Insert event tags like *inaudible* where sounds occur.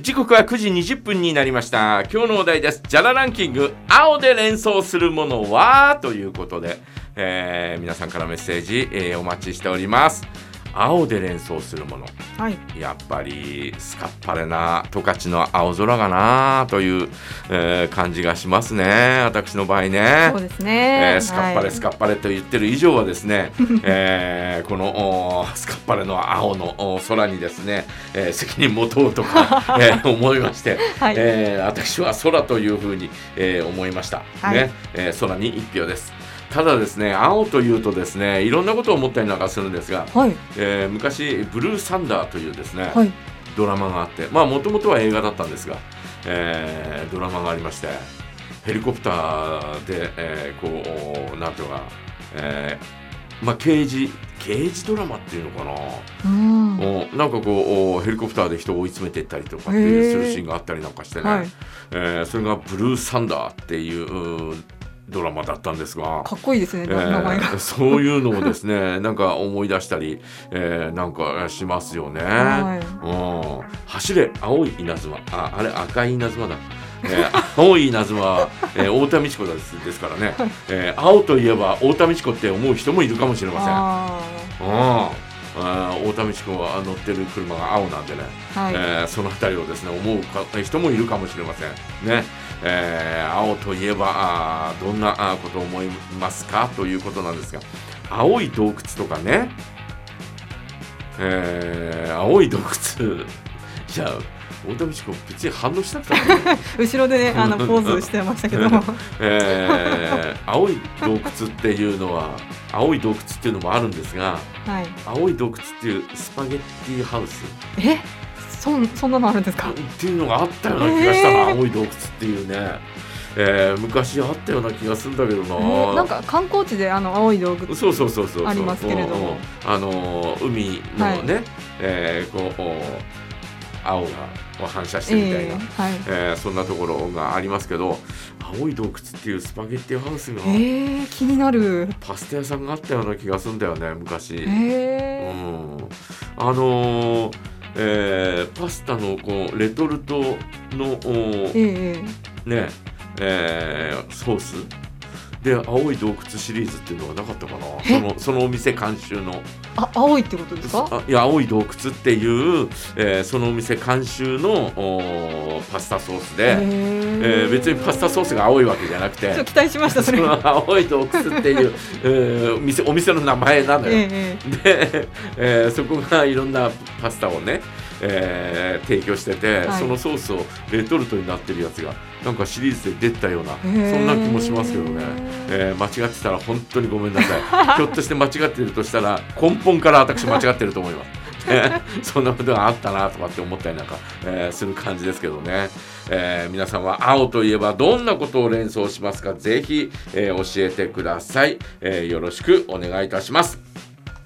時刻は9時20分になりました。今日のお題です。ジャラランキング。青で連想するものは？ということで、えー、皆さんからメッセージ、えー、お待ちしております。青で連想するもの、はい、やっぱりスカッパレな十勝の青空がなという、えー、感じがしますね。私の場合ね。そうですね、えー、スカッパレ、はい、スカッパレと言ってる以上はですね、*laughs* えー、このスカッパレの青の空にですね、えー、責任持とうとか、*laughs* えー、思いまして、はい、えー、私は空というふうに、えー、思いました、はい、ね。えー、空に一票ですただですね青というとですねいろんなことを思ったりなんかするんですが、はい、えー、昔「ブルーサンダー」というですね、はい、ドラマがあってまあもともとは映画だったんですが、えー、ドラマがありましてヘリコプターで、えー、こうなんていうか、えー、まあ刑事刑事ドラマっていうのかな、うん、なんかこうヘリコプターで人を追い詰めていったりとかっていうするシーンがあったりなんかしてね、はい、えー、それが「ブルーサンダー」っていうドラマだったんですが。かっこいいですね、えー、*laughs* そういうのをですね *laughs* なんか思い出したり、えー、なんかしますよね、はい、うん、走れ青い稲妻。ああれ赤い稲妻だ。えー、*laughs* 青い稲妻は、えー、太田美智子ですですからね、えー、青といえば太田美智子って思う人もいるかもしれません。うん。あ太田美智子が乗ってる車が青なんでね、はい、えー、その辺りをですね思う人もいるかもしれません。ね、えー、青といえばあどんなことを思いますか？ということなんですが青い洞窟とかね、えー、青い洞窟。*laughs* じゃあ太田美智子別に反応しなくて後ろでねあのポーズしてましたけど *laughs* えー、青い洞窟っていうのは青い洞窟っていうのもあるんですが、はい、青い洞窟っていうスパゲッティハウス。え？そそんなのあるんですか？っていうのがあったような気がしたな、青い洞窟っていうね。えー、昔あったような気がするんだけどな、えー、なんか観光地であの青い洞窟そうそうそうそうありますけれども、あの海のね、はい、えー、こう青が反射してみたいな、えーはい、えー、そんなところがありますけど青い洞窟っていうスパゲッティハウスが、えー、気になる。パスタ屋さんがあったような気がするんだよね昔、えー、うん、あのー、えー、パスタのこうレトルトの、えー、ねえー、ソースで青い洞窟シリーズっていうのはなかったかな。そのそのお店監修の。あ青いってことですか？いや青い洞窟っていう、えー、そのお店監修のパスタソースで、えー、別にパスタソースが青いわけじゃなくて期待しましたそれ。その青い洞窟っていう、*laughs* えー、店お店の名前なのよ、えー、で、えー、そこがいろんなパスタをねえー、提供してて、はい、そのソースをレトルトになってるやつがなんかシリーズで出たようなそんな気もしますけどね、えー、間違ってたら本当にごめんなさい。*laughs* ひょっとして間違ってるとしたら根本から私間違ってると思います。*laughs* そんなことがあったなとかって思ったりなんか、えー、する感じですけどね、えー、皆さんは青といえばどんなことを連想しますか？ぜひ、えー、教えてください、えよろしくお願いいたします